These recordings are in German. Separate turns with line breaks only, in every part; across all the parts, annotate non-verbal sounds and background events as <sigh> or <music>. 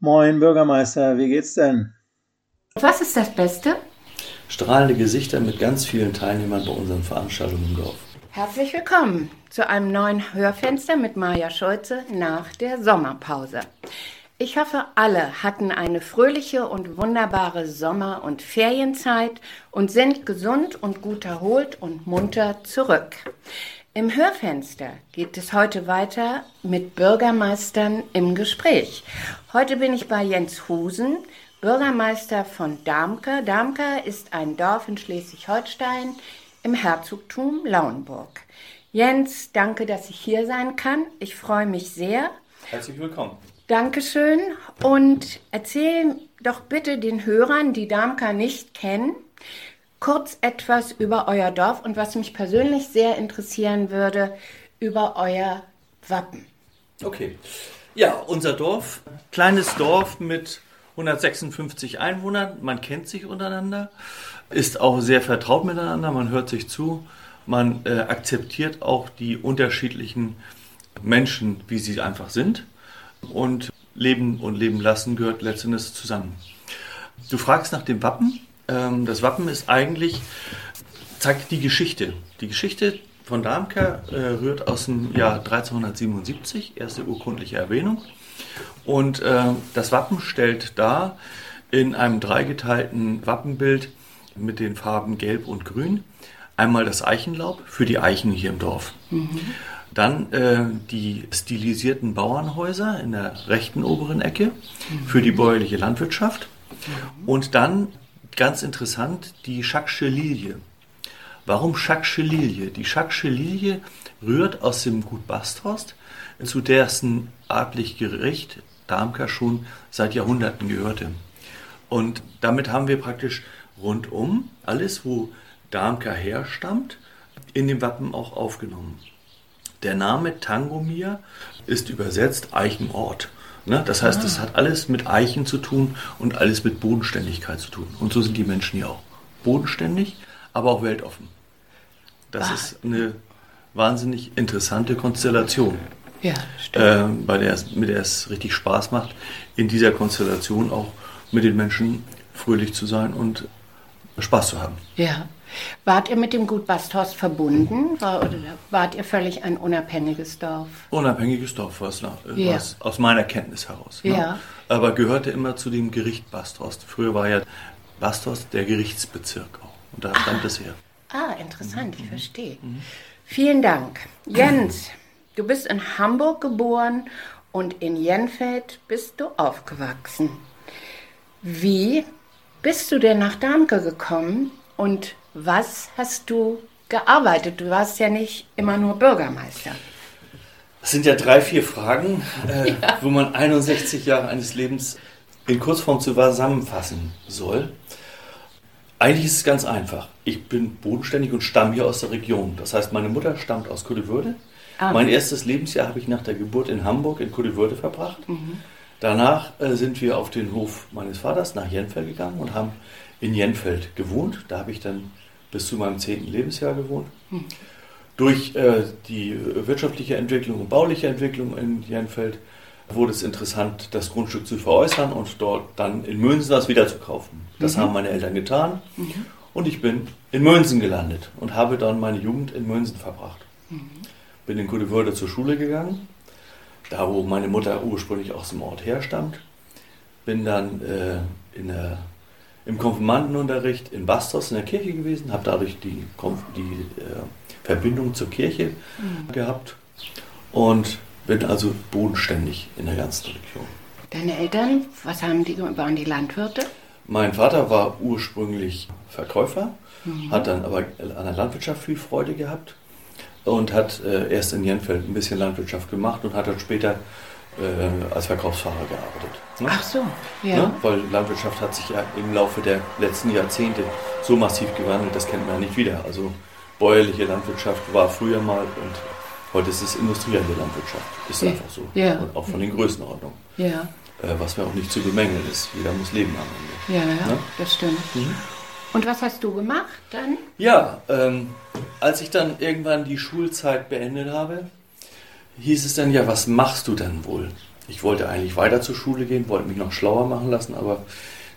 Moin Bürgermeister, wie geht's denn?
Was ist das Beste?
Strahlende Gesichter mit ganz vielen Teilnehmern bei unseren Veranstaltungen im Dorf.
Herzlich willkommen zu einem neuen Hörfenster mit Maja Schulze nach der Sommerpause. Ich hoffe, alle hatten eine fröhliche und wunderbare Sommer- und Ferienzeit und sind gesund und gut erholt und munter zurück. Im Hörfenster geht es heute weiter mit Bürgermeistern im Gespräch. Heute bin ich bei Jens Husen, Bürgermeister von Darmke. Darmke ist ein Dorf in Schleswig-Holstein im Herzogtum Lauenburg. Jens, danke, dass ich hier sein kann. Ich freue mich sehr.
Herzlich willkommen.
Dankeschön. Und erzähl doch bitte den Hörern, die Darmka nicht kennen, kurz etwas über euer Dorf und was mich persönlich sehr interessieren würde, über euer Wappen.
Okay. Ja, unser Dorf, kleines Dorf mit 156 Einwohnern, man kennt sich untereinander, ist auch sehr vertraut miteinander, man hört sich zu, man äh, akzeptiert auch die unterschiedlichen Menschen, wie sie einfach sind und Leben und Leben lassen gehört letztendlich zusammen. Du fragst nach dem Wappen. Ähm, das Wappen ist eigentlich, zeigt die Geschichte. Die Geschichte von Darmker äh, rührt aus dem Jahr 1377, erste urkundliche Erwähnung. Und äh, das Wappen stellt dar in einem dreigeteilten Wappenbild mit den Farben Gelb und Grün einmal das Eichenlaub für die Eichen hier im Dorf. Mhm. Dann äh, die stilisierten Bauernhäuser in der rechten oberen Ecke mhm. für die bäuerliche Landwirtschaft. Mhm. Und dann, ganz interessant, die Schacksche Lilie. Warum Schacksche Lilie? Die Schacksche Lilie rührt aus dem Gut Basthorst, zu dessen adlig Gericht Darmka schon seit Jahrhunderten gehörte. Und damit haben wir praktisch rundum alles, wo Darmka herstammt, in dem Wappen auch aufgenommen. Der Name Tangomir ist übersetzt Eichenort. Ne? Das heißt, es ah. hat alles mit Eichen zu tun und alles mit Bodenständigkeit zu tun. Und so sind die Menschen hier auch. Bodenständig, aber auch weltoffen. Das ah. ist eine wahnsinnig interessante Konstellation.
Ja, stimmt. Äh,
bei der es, mit der es richtig Spaß macht, in dieser Konstellation auch mit den Menschen fröhlich zu sein und Spaß zu haben.
Ja. Wart ihr mit dem Gut Basthorst verbunden war, oder wart ihr völlig ein unabhängiges Dorf?
Unabhängiges Dorf war es ja. aus meiner Kenntnis heraus. Ne?
Ja.
Aber gehörte immer zu dem Gericht Basthorst. Früher war ja Basthorst der Gerichtsbezirk auch. Und da stammt ah. es her.
Ah, interessant, ich mhm. verstehe. Mhm. Vielen Dank. Jens, du bist in Hamburg geboren und in Jenfeld bist du aufgewachsen. Wie bist du denn nach Darmke gekommen und was hast du gearbeitet? Du warst ja nicht immer nur Bürgermeister.
Das sind ja drei, vier Fragen, äh, <laughs> ja. wo man 61 Jahre eines Lebens in Kurzform zusammenfassen soll. Eigentlich ist es ganz einfach. Ich bin bodenständig und stamme hier aus der Region. Das heißt, meine Mutter stammt aus Kudewürde. Ah. Mein erstes Lebensjahr habe ich nach der Geburt in Hamburg in Kudewürde verbracht. Mhm. Danach äh, sind wir auf den Hof meines Vaters nach Jenfeld gegangen und haben in Jenfeld gewohnt. Da habe ich dann bis zu meinem zehnten Lebensjahr gewohnt. Hm. Durch äh, die wirtschaftliche Entwicklung und bauliche Entwicklung in Jenfeld wurde es interessant, das Grundstück zu veräußern und dort dann in Mönsen das wieder zu kaufen. Das mhm. haben meine Eltern getan mhm. und ich bin in Mönsen gelandet und habe dann meine Jugend in Mönsen verbracht. Mhm. Bin in Kudewörde zur Schule gegangen, da wo meine Mutter ursprünglich aus dem Ort herstammt. Bin dann äh, in der im Konfirmandenunterricht in Bastos in der Kirche gewesen, habe dadurch die, die äh, Verbindung zur Kirche mhm. gehabt und bin also bodenständig in der ganzen Region.
Deine Eltern, was haben die, waren die Landwirte?
Mein Vater war ursprünglich Verkäufer, mhm. hat dann aber an der Landwirtschaft viel Freude gehabt und hat äh, erst in Jenfeld ein bisschen Landwirtschaft gemacht und hat dann später äh, als Verkaufsfahrer gearbeitet.
Ne? Ach so, ja. Ne?
Weil Landwirtschaft hat sich ja im Laufe der letzten Jahrzehnte so massiv gewandelt, das kennt man nicht wieder. Also bäuerliche Landwirtschaft war früher mal und heute ist es industrielle Landwirtschaft. Ist ja. einfach so.
Ja.
Und auch von den Größenordnungen.
Ja.
Äh, was mir auch nicht zu bemängeln ist. Jeder muss leben am
Ende. Ja, ja ne? das stimmt. Mhm. Und was hast du gemacht dann?
Ja, ähm, als ich dann irgendwann die Schulzeit beendet habe, hieß es dann ja, was machst du denn wohl? Ich wollte eigentlich weiter zur Schule gehen, wollte mich noch schlauer machen lassen, aber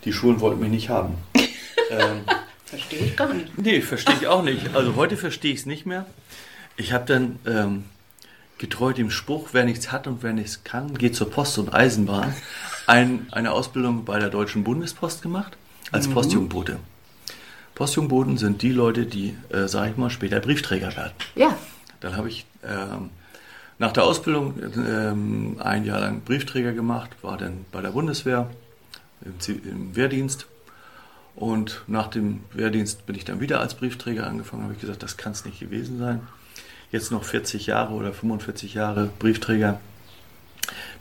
die Schulen wollten mich nicht haben. <laughs>
ähm, verstehe ich gar nicht.
Nee, verstehe ich auch nicht. Also heute verstehe ich es nicht mehr. Ich habe dann ähm, getreu dem Spruch, wer nichts hat und wer nichts kann, geht zur Post und Eisenbahn, ein, eine Ausbildung bei der Deutschen Bundespost gemacht als mhm. Postjungbote. Postjungboten sind die Leute, die, äh, sage ich mal, später Briefträger werden.
Ja.
Dann habe ich ähm, nach der Ausbildung ähm, ein Jahr lang Briefträger gemacht, war dann bei der Bundeswehr im, im, Wehrdienst. Und nach dem Wehrdienst bin ich dann wieder als Briefträger angefangen, habe ich gesagt, das kann es nicht gewesen sein. Jetzt noch 40 Jahre oder 45 Jahre Briefträger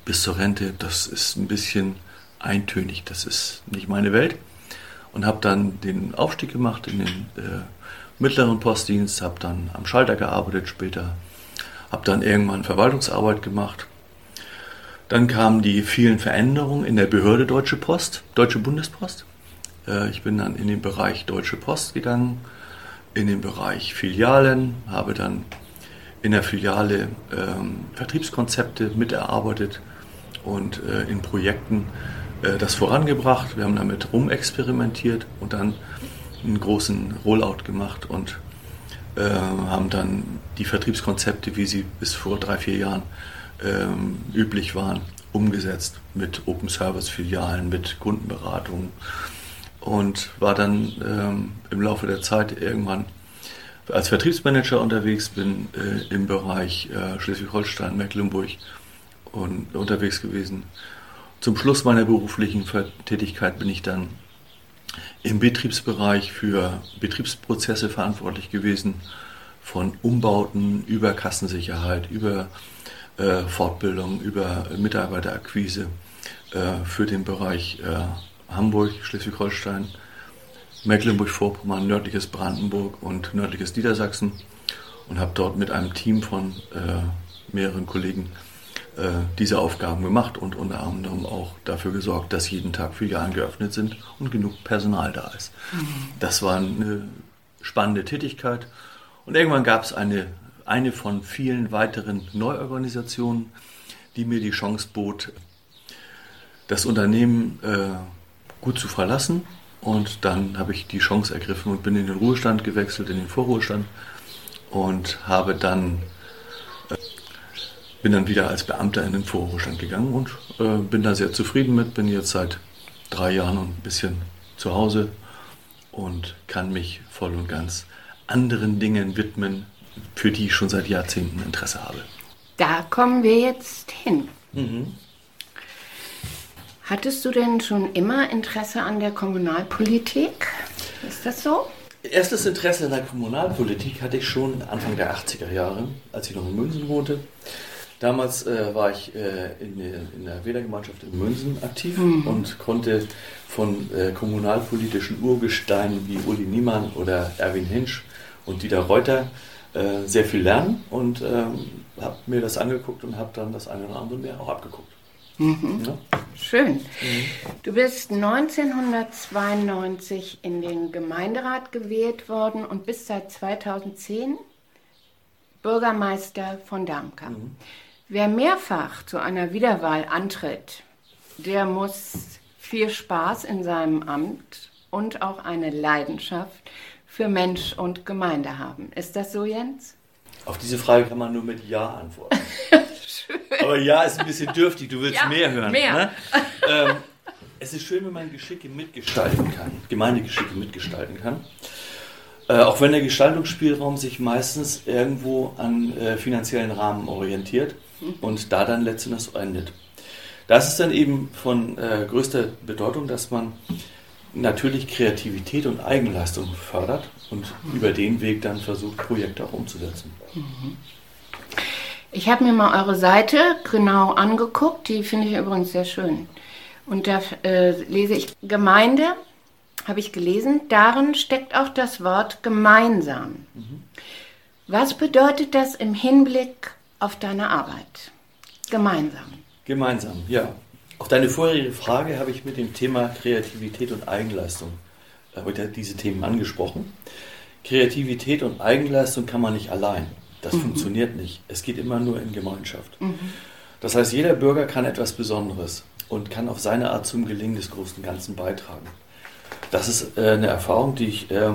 bis zur Rente, das ist ein bisschen eintönig, das ist nicht meine Welt. Und habe dann den Aufstieg gemacht in den äh, mittleren Postdienst, habe dann am Schalter gearbeitet später habe dann irgendwann Verwaltungsarbeit gemacht. Dann kamen die vielen Veränderungen in der Behörde Deutsche Post, Deutsche Bundespost. Äh, ich bin dann in den Bereich Deutsche Post gegangen, in den Bereich Filialen, habe dann in der Filiale ähm, Vertriebskonzepte miterarbeitet und äh, in Projekten äh, das vorangebracht. Wir haben damit rumexperimentiert und dann einen großen Rollout gemacht und äh, haben dann die Vertriebskonzepte, wie sie bis vor drei, vier Jahren ähm, üblich waren, umgesetzt mit Open Service Filialen, mit Kundenberatung und war dann ähm, im Laufe der Zeit irgendwann als Vertriebsmanager unterwegs, bin äh, im Bereich äh, Schleswig-Holstein, Mecklenburg und unterwegs gewesen. Zum Schluss meiner beruflichen Tätigkeit bin ich dann im Betriebsbereich für Betriebsprozesse verantwortlich gewesen, von Umbauten über Kassensicherheit, über äh, Fortbildung, über Mitarbeiterakquise äh, für den Bereich äh, Hamburg, Schleswig-Holstein, Mecklenburg-Vorpommern, nördliches Brandenburg und nördliches Niedersachsen und habe dort mit einem Team von äh, mehreren Kollegen diese Aufgaben gemacht und unter anderem auch dafür gesorgt, dass jeden Tag Filialen geöffnet sind und genug Personal da ist. Mhm. Das war eine spannende Tätigkeit. Und irgendwann gab es eine, eine von vielen weiteren Neuorganisationen, die mir die Chance bot, das Unternehmen äh, gut zu verlassen. Und dann habe ich die Chance ergriffen und bin in den Ruhestand gewechselt, in den Vorruhestand und habe dann bin dann wieder als Beamter in den Vorruhestand gegangen und äh, bin da sehr zufrieden mit. Bin jetzt seit drei Jahren und ein bisschen zu Hause und kann mich voll und ganz anderen Dingen widmen, für die ich schon seit Jahrzehnten Interesse habe.
Da kommen wir jetzt hin. Mhm. Hattest du denn schon immer Interesse an der Kommunalpolitik? Ist das so?
Erstes Interesse an der Kommunalpolitik hatte ich schon Anfang der 80er Jahre, als ich noch in München wohnte. Damals äh, war ich äh, in, in, der Wählergemeinschaft in München aktiv mhm. und konnte von äh, kommunalpolitischen Urgesteinen wie Uli Niemann oder Erwin Hinsch und Dieter Reuter äh, sehr viel lernen und ähm, habe mir das angeguckt und habe dann das eine oder andere mehr auch abgeguckt.
Mhm. Ja? Schön. Mhm. Du bist 1992 in den Gemeinderat gewählt worden und bist seit 2010 Bürgermeister von Darmkamp. Mhm. Wer mehrfach zu einer Wiederwahl antritt, der muss viel Spaß in seinem Amt und auch eine Leidenschaft für Mensch und Gemeinde haben. Ist das so, Jens?
Auf diese Frage kann man nur mit Ja antworten. <laughs> Aber Ja ist ein bisschen dürftig, du willst ja, mehr hören. Mehr. Ne? ähm, es ist schön, wenn man Geschicke mitgestalten kann, Gemeindegeschicke mitgestalten kann. Äh, auch wenn der Gestaltungsspielraum sich meistens irgendwo an äh, finanziellen Rahmen orientiert und da dann letztendlich endet. Das ist dann eben von äh, größter Bedeutung, dass man natürlich Kreativität und Eigenleistung fördert und über den Weg dann versucht, Projekte auch umzusetzen.
Ich habe mir mal eure Seite genau angeguckt, die finde ich übrigens sehr schön. Und da äh, lese ich Gemeinde, habe ich gelesen, darin steckt auch das Wort gemeinsam. Mhm. Was bedeutet das im Hinblick auf deine Arbeit? Gemeinsam.
Gemeinsam, ja. Auf deine vorherige Frage habe ich mit dem Thema Kreativität und Eigenleistung äh, diese Themen angesprochen. Kreativität und Eigenleistung kann man nicht allein. Das mhm. funktioniert nicht. Es geht immer nur in Gemeinschaft. Mhm. Das heißt, jeder Bürger kann etwas Besonderes und kann auf seine Art zum Gelingen des großen Ganzen beitragen. Das ist äh, eine Erfahrung, die ich äh,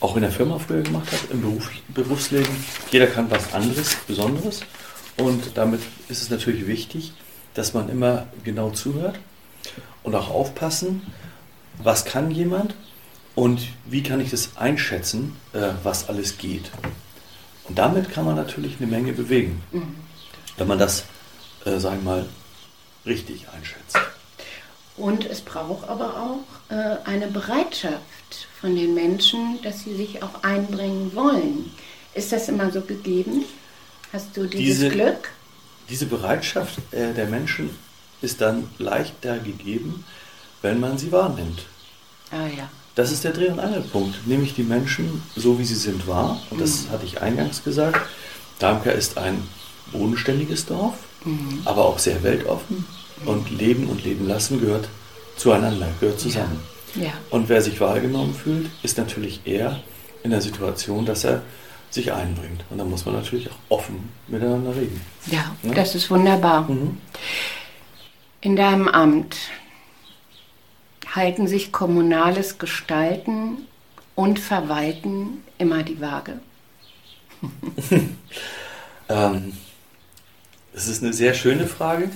auch in der Firma früher gemacht habe, im Beruf, Berufsleben. Jeder kann was anderes, Besonderes. Und damit ist es natürlich wichtig, dass man immer genau zuhört und auch aufpassen, was kann jemand und wie kann ich das einschätzen, äh, was alles geht. Und damit kann man natürlich eine Menge bewegen, mhm. wenn man das, äh, sagen wir mal, richtig einschätzt.
Und es braucht aber auch äh, eine Bereitschaft von den Menschen, dass sie sich auch einbringen wollen. Ist das immer so gegeben? Hast du dieses diese, Glück?
Diese Bereitschaft äh, der Menschen ist dann leichter gegeben, wenn man sie wahrnimmt.
Ah ja.
Das ist der Dreh- und Angelpunkt, nämlich die Menschen so wie sie sind wahr. Und das mhm. hatte ich eingangs gesagt. Darmka ist ein bodenständiges Dorf, mhm. aber auch sehr weltoffen. Und Leben und Leben lassen gehört zueinander, gehört zusammen.
Ja. ja.
Und wer sich wahrgenommen fühlt, ist natürlich eher in der Situation, dass er sich einbringt. Und da muss man natürlich auch offen miteinander reden.
Ja, ja? das ist wunderbar. Mhm. In deinem Amt halten sich kommunales Gestalten und Verwalten immer die Waage? <laughs>
ähm, das ist eine sehr schöne Frage.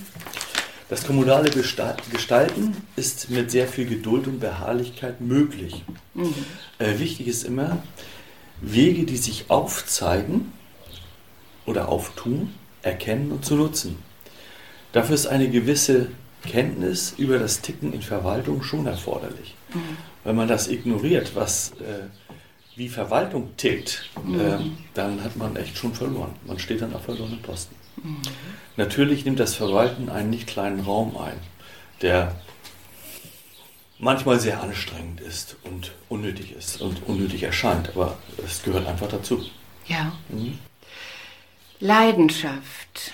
Das kommunale Gestalten ist mit sehr viel Geduld und Beharrlichkeit möglich. Mhm. Äh, wichtig ist immer, Wege, die sich aufzeigen oder auftun, erkennen und zu nutzen. Dafür ist eine gewisse Kenntnis über das Ticken in Verwaltung schon erforderlich. Mhm. Wenn man das ignoriert, was, äh, wie Verwaltung tickt, mhm. äh, dann hat man echt schon verloren. Man steht dann auf verlorenen Posten. Mhm. Natürlich nimmt das Verwalten einen nicht kleinen Raum ein, der manchmal sehr anstrengend ist und unnötig ist und unnötig erscheint, aber es gehört einfach dazu.
Ja. Mhm. Leidenschaft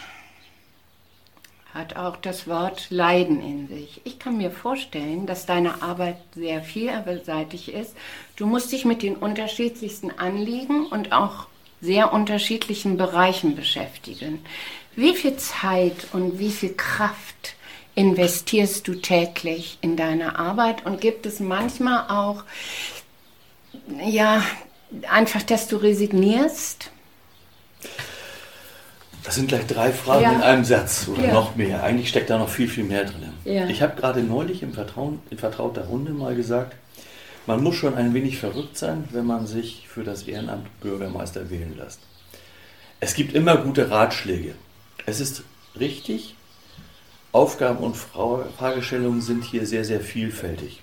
hat auch das Wort Leiden in sich. Ich kann mir vorstellen, dass deine Arbeit sehr vielseitig ist. Du musst dich mit den unterschiedlichsten Anliegen und auch sehr unterschiedlichen Bereichen beschäftigen. Wie viel Zeit und wie viel Kraft investierst du täglich in deine Arbeit und gibt es manchmal auch, ja, einfach, dass du resignierst?
Das sind gleich drei Fragen ja. in einem Satz oder ja. noch mehr. Eigentlich steckt da noch viel, viel mehr drin. Ja. Ich habe gerade neulich im Vertrauen, in vertrauter Runde mal gesagt, man muss schon ein wenig verrückt sein, wenn man sich für das Ehrenamt Bürgermeister wählen lässt. Es gibt immer gute Ratschläge. Es ist richtig, Aufgaben und Fragestellungen sind hier sehr, sehr vielfältig.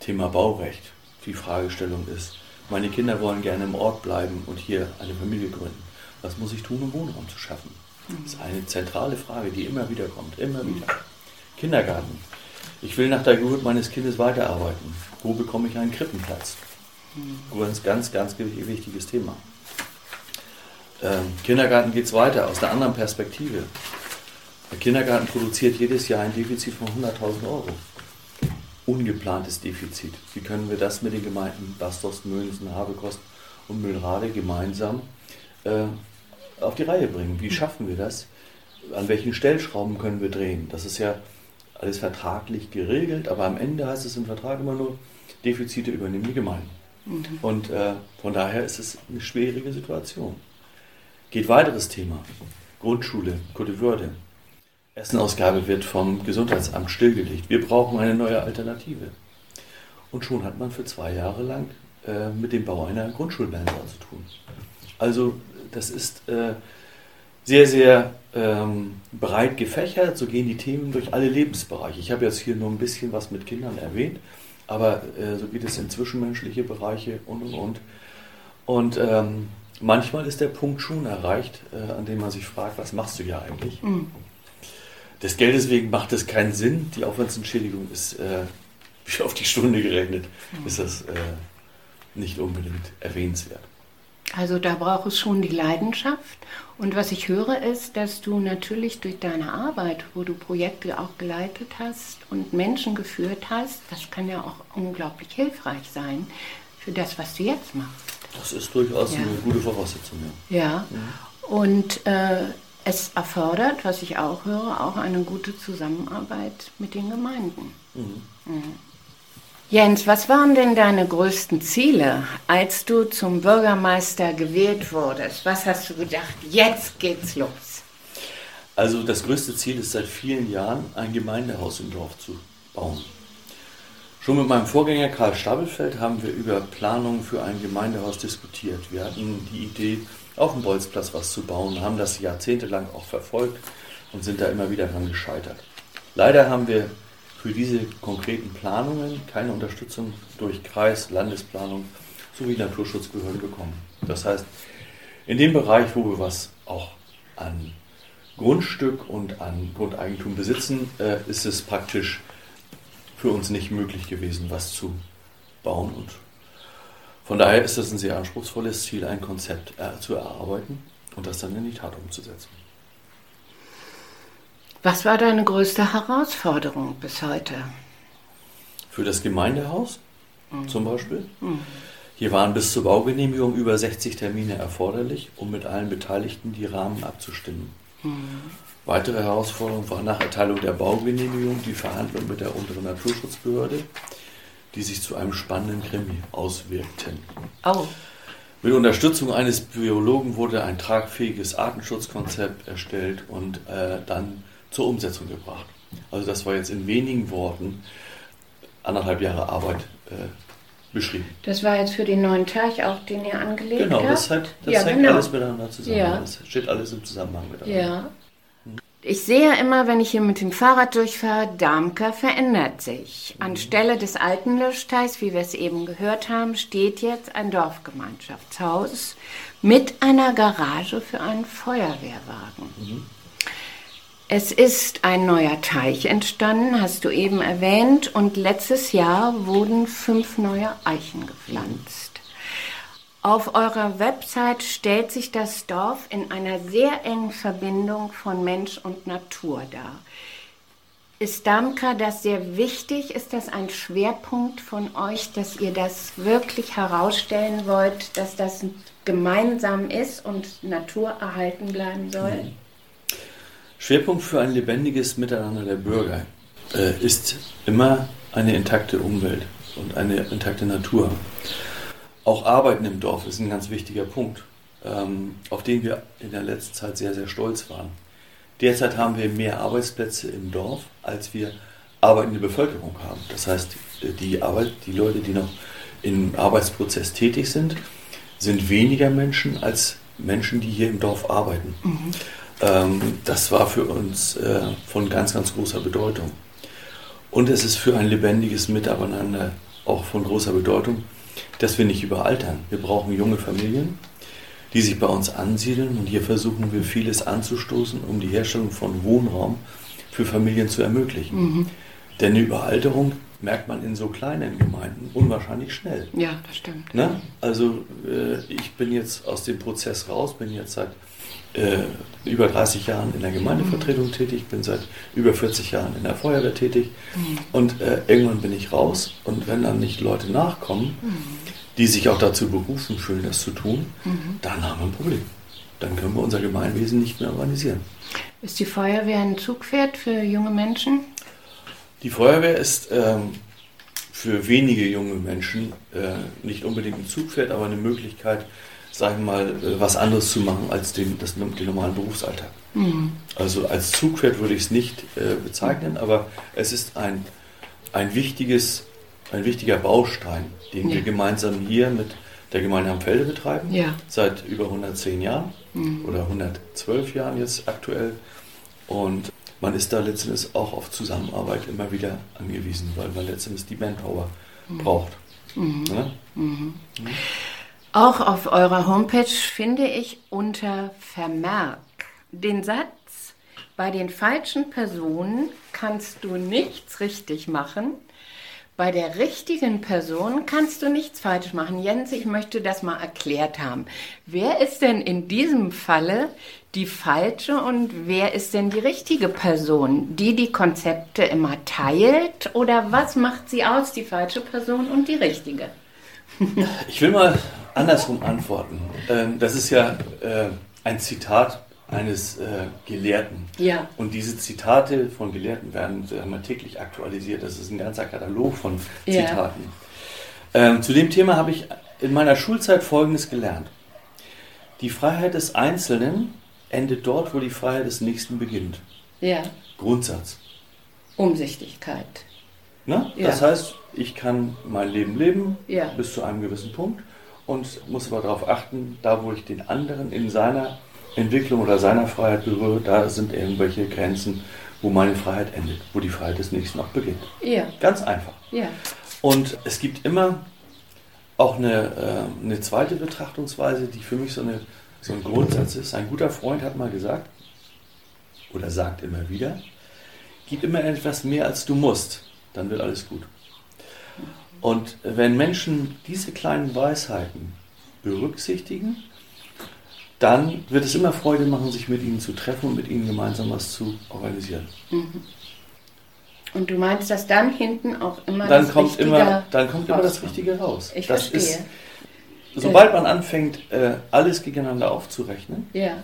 Thema Baurecht. Die Fragestellung ist, meine Kinder wollen gerne im Ort bleiben und hier eine Familie gründen. Was muss ich tun, um Wohnraum zu schaffen? Das ist eine zentrale Frage, die immer wieder kommt, immer wieder. Kindergarten. Ich will nach der Geburt meines Kindes weiterarbeiten. Wo bekomme ich einen Krippenplatz? Ganz, ganz, ganz wichtiges Thema. Ähm, Kindergarten geht es weiter, aus einer anderen Perspektive. Der Kindergarten produziert jedes Jahr ein Defizit von 100.000 Euro. Ungeplantes Defizit. Wie können wir das mit den Gemeinden Bastos, Mönsen, Habekost und Müllrade gemeinsam äh, auf die Reihe bringen. Wie schaffen wir das? An welchen Stellschrauben können wir drehen? Das ist ja alles vertraglich geregelt, aber am Ende heißt es im Vertrag immer nur, Defizite übernehmen die Gemeinden. Mhm. Und äh, von daher ist es eine schwierige Situation. Geht weiteres Thema. Grundschule, Gute Würde. Essenausgabe wird vom Gesundheitsamt stillgelegt. Wir brauchen eine neue Alternative. Und schon hat man für zwei Jahre lang äh, mit dem Bau einer Grundschulmensa zu tun. Also das ist äh, sehr, sehr ähm, breit gefächert. So gehen die Themen durch alle Lebensbereiche. Ich habe jetzt hier nur ein bisschen was mit Kindern erwähnt, aber äh, so geht es in zwischenmenschliche Bereiche und und und. Und ähm, manchmal ist der Punkt schon erreicht, äh, an dem man sich fragt, was machst du hier eigentlich? Mhm. Des Geldes wegen macht es keinen Sinn. Die Aufwandsentschädigung ist, äh, <laughs> wie auf die Stunde gerechnet, mhm. ist das äh, nicht unbedingt erwähnenswert.
Also da braucht es schon die Leidenschaft. Und was ich höre ist, dass du natürlich durch deine Arbeit, wo du Projekte auch geleitet hast und Menschen geführt hast, das kann ja auch unglaublich hilfreich sein für das, was du jetzt machst.
Das ist durchaus ja. eine gute Voraussetzung.
Ja, ja. Mhm. und äh, Es erfordert, was ich auch höre, auch eine gute Zusammenarbeit mit den Gemeinden. Mhm. Mhm. Jens, was waren denn deine größten Ziele, als du zum Bürgermeister gewählt wurdest? Was hast du gedacht, jetzt geht's los?
Also das größte Ziel ist seit vielen Jahren, ein Gemeindehaus im Dorf zu bauen. Schon mit meinem Vorgänger Karl Stabelfeld haben wir über Planungen für ein Gemeindehaus diskutiert. Wir hatten die Idee, auf dem Bolzplatz was zu bauen, haben das jahrzehntelang auch verfolgt und sind da immer wieder dran gescheitert. Leider haben wir für diese konkreten Planungen keine Unterstützung durch Kreis, Landesplanung sowie Naturschutzbehörden bekommen. Das heißt, in dem Bereich, wo wir was auch an Grundstück und an Grundeigentum besitzen, äh, ist es praktisch für uns nicht möglich gewesen, was zu bauen. Und von daher ist es ein sehr anspruchsvolles Ziel, ein Konzept äh, zu erarbeiten und das dann in die Tat umzusetzen.
Was war deine größte Herausforderung bis heute?
Für das Gemeindehaus mhm. zum Beispiel. Mhm. Hier waren bis zur Baugenehmigung über 60 Termine erforderlich, um mit allen Beteiligten die Rahmen abzustimmen. Mhm. Weitere Herausforderung war nach Erteilung der Baugenehmigung die Verhandlung mit der unteren Naturschutzbehörde, die sich zu einem spannenden Krimi auswirkten. Oh. Mit Unterstützung eines Biologen wurde ein tragfähiges Artenschutzkonzept erstellt und äh, dann zur Umsetzung gebracht. Also das war jetzt in wenigen Worten anderthalb Jahre Arbeit äh, beschrieben.
Das war jetzt für den neuen Teich auch, den ihr angelegt
genau,
habt?
Genau, das, hat, das ja, hängt genau. alles miteinander zusammen. Ja. Das steht alles im Zusammenhang miteinander.
Ja. Ich sehe ja immer, wenn ich hier mit dem Fahrrad durchfahre, Darmker verändert sich. Anstelle des alten Löschteichs, wie wir es eben gehört haben, steht jetzt ein Dorfgemeinschaftshaus mit einer Garage für einen Feuerwehrwagen. Mhm. Es ist ein neuer Teich entstanden, hast du eben erwähnt, und letztes Jahr wurden fünf neue Eichen gepflanzt. Auf eurer Website stellt sich das Dorf in einer sehr engen Verbindung von Mensch und Natur dar. Ist Damka das sehr wichtig? Ist das ein Schwerpunkt von euch, dass ihr das wirklich herausstellen wollt, dass das gemeinsam ist und Natur erhalten bleiben soll? Mhm.
Schwerpunkt für ein lebendiges Miteinander der Bürger äh, ist immer eine intakte Umwelt und eine intakte Natur. Auch Arbeiten im Dorf ist ein ganz wichtiger Punkt, ähm, auf den wir in der letzten Zeit sehr, sehr stolz waren. Derzeit haben wir mehr Arbeitsplätze im Dorf, als wir arbeitende Bevölkerung haben. Das heißt, die, Arbeit, die Leute, die noch im Arbeitsprozess tätig sind, sind weniger Menschen als Menschen, die hier im Dorf arbeiten. Mhm. Ähm, das war für uns äh, von ganz, ganz großer Bedeutung. Und es ist für ein lebendiges Miteinander auch von großer Bedeutung, dass wir nicht überaltern. Wir brauchen junge Familien, die sich bei uns ansiedeln und hier versuchen wir vieles anzustoßen, um die Herstellung von Wohnraum für Familien zu ermöglichen. Mhm. Denn eine Überalterung merkt man in so kleinen Gemeinden unwahrscheinlich schnell.
Ja, das stimmt.
Ne? Also äh, ich bin jetzt aus dem Prozess raus, bin jetzt seit äh, über 30 Jahren in der Gemeindevertretung tätig, bin seit über 40 Jahren in der Feuerwehr tätig mhm. und äh, irgendwann bin ich raus und wenn dann nicht Leute nachkommen, mhm. die sich auch dazu berufen fühlen, das zu tun, mhm. dann haben wir ein Problem. Dann können wir unser Gemeinwesen nicht mehr organisieren.
Ist die Feuerwehr ein Zugpferd für junge Menschen?
Die Feuerwehr ist ähm, für wenige junge Menschen äh, nicht unbedingt ein Zugpferd, aber eine Möglichkeit, sagen wir mal, äh, was anderes zu machen als den, das, den normalen Berufsalltag. Mhm. Also als Zugpferd würde ich es nicht äh, bezeichnen, aber es ist ein, ein, wichtiges, ein wichtiger Baustein, den ja. wir gemeinsam hier mit der Gemeinde am Felde betreiben, ja. seit über 110 Jahren mhm. oder 112 Jahren jetzt aktuell. Und man ist da letztendlich auch auf Zusammenarbeit immer wieder angewiesen, weil man letztendlich die Manpower mhm. braucht. Mhm. Ja? Mhm.
Auch auf eurer Homepage finde ich unter Vermerk den Satz, bei den falschen Personen kannst du nichts richtig machen, bei der richtigen Person kannst du nichts falsch machen. Jens, ich möchte das mal erklärt haben. Wer ist denn in diesem Falle die falsche und wer ist denn die richtige Person? Die die Konzepte immer teilt oder was macht sie aus, die falsche Person und die richtige?
Ich will mal andersrum antworten. Ähm, das ist ja äh, ein Zitat eines äh, Gelehrten.
Ja.
Und diese Zitate von Gelehrten werden sagen wir, täglich aktualisiert. Das ist ein ganzer Katalog von
Ja.
Zitaten. Ähm, zu dem Thema habe ich in meiner Schulzeit Folgendes gelernt. Die Freiheit des Einzelnen endet dort, wo die Freiheit des Nächsten beginnt.
Ja.
Grundsatz.
Umsichtigkeit.
Ne?
Ja.
Das heißt, ich kann mein Leben leben
Ja.
bis zu einem gewissen Punkt und muss aber darauf achten, da wo ich den anderen in seiner Entwicklung oder seiner Freiheit berühre, da sind irgendwelche Grenzen, wo meine Freiheit endet, wo die Freiheit des Nächsten auch beginnt.
Ja.
Ganz einfach.
Ja.
Und es gibt immer auch eine, äh, eine zweite Betrachtungsweise, die für mich so, eine, so ein Grundsatz ist. Ein guter Freund hat mal gesagt, oder sagt immer wieder, gib immer etwas mehr als du musst, dann wird alles gut. Und wenn Menschen diese kleinen Weisheiten berücksichtigen, dann wird es immer Freude machen, sich mit ihnen zu treffen und mit ihnen gemeinsam was zu organisieren.
Und du meinst, dass dann hinten auch immer
Dann
das
kommt,
Richtige
immer, dann kommt immer das. Richtige raus.
Ich
das
verstehe.
Ist, sobald man anfängt, äh, alles gegeneinander aufzurechnen,
Ja.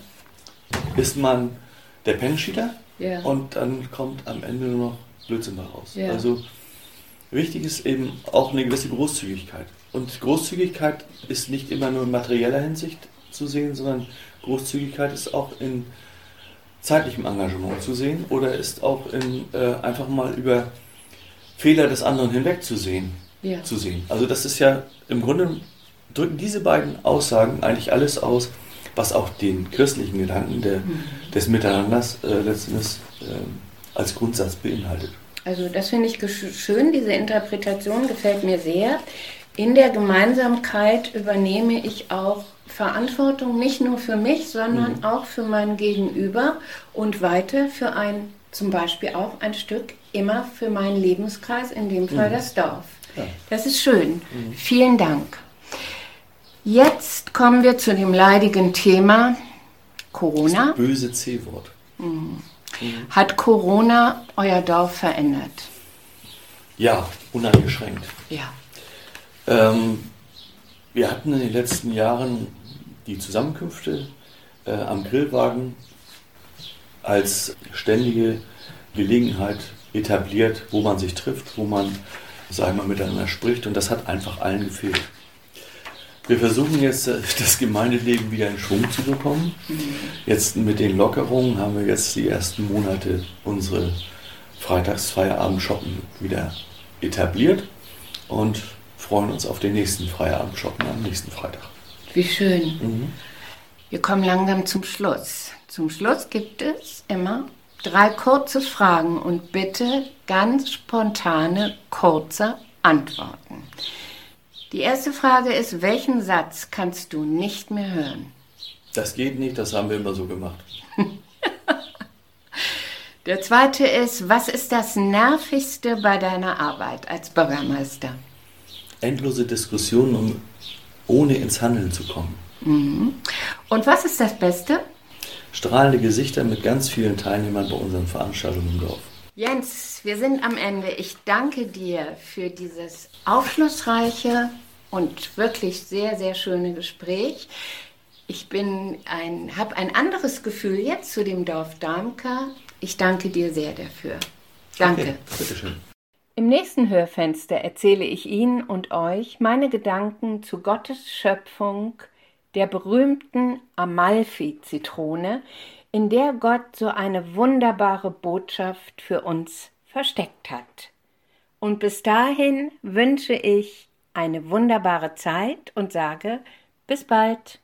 ist man der Pennschieder
Ja.
und dann kommt am Ende nur noch Blödsinn daraus.
Ja.
Also wichtig ist eben auch eine gewisse Großzügigkeit. Und Großzügigkeit ist nicht immer nur in materieller Hinsicht zu sehen, sondern Großzügigkeit ist auch in zeitlichem Engagement zu sehen oder ist auch in äh, einfach mal über Fehler des anderen hinweg zu sehen
Ja.
zu sehen. Also das ist ja im Grunde drücken diese beiden Aussagen eigentlich alles aus, was auch den christlichen Gedanken der,
Mhm.
des Miteinanders äh, letztendlich ähm, als Grundsatz beinhaltet.
Also das finde ich schön, diese Interpretation gefällt mir sehr. In der Gemeinsamkeit übernehme ich auch Verantwortung nicht nur für mich, sondern
Mhm.
auch für mein Gegenüber und weiter für ein, zum Beispiel auch ein Stück immer für meinen Lebenskreis, in dem Fall das Dorf.
Ja.
Das ist schön. Vielen Dank. Jetzt kommen wir zu dem leidigen Thema Corona.
Böse C-Wort.
Hat Corona euer Dorf verändert?
Ja, uneingeschränkt.
Ja.
Ähm, wir hatten in den letzten Jahren die Zusammenkünfte äh, am Grillwagen als ständige Gelegenheit etabliert, wo man sich trifft, wo man, sagen wir, miteinander spricht und das hat einfach allen gefehlt. Wir versuchen jetzt, äh, <laughs> das Gemeindeleben wieder in Schwung zu bekommen. Jetzt mit den Lockerungen haben wir jetzt die ersten Monate unsere Freitagsfeierabend-Shoppen wieder etabliert und freuen uns auf den nächsten Feierabend-Shoppen am nächsten Freitag.
Wie schön. Wir kommen langsam zum Schluss. Zum Schluss gibt es immer drei kurze Fragen und bitte ganz spontane, kurze Antworten. Die erste Frage ist, welchen Satz kannst du nicht mehr hören?
Das geht nicht, das haben wir immer so gemacht.
Der zweite ist, was ist das Nervigste bei deiner Arbeit als Bürgermeister?
Endlose Diskussionen, um ohne ins Handeln zu kommen.
Und was ist das Beste?
Strahlende Gesichter mit ganz vielen Teilnehmern bei unseren Veranstaltungen im Dorf.
Jens, wir sind am Ende. Ich danke dir für dieses aufschlussreiche und wirklich sehr, sehr schöne Gespräch. Ich bin ein, habe ein anderes Gefühl jetzt zu dem Dorf Darmka. Ich danke dir sehr dafür. Danke.
Okay, bitteschön.
Im nächsten Hörfenster erzähle ich Ihnen und euch meine Gedanken zu Gottes Schöpfung, der berühmten Amalfi-Zitrone, in der Gott so eine wunderbare Botschaft für uns versteckt hat. Und bis dahin wünsche ich eine wunderbare Zeit und sage bis bald.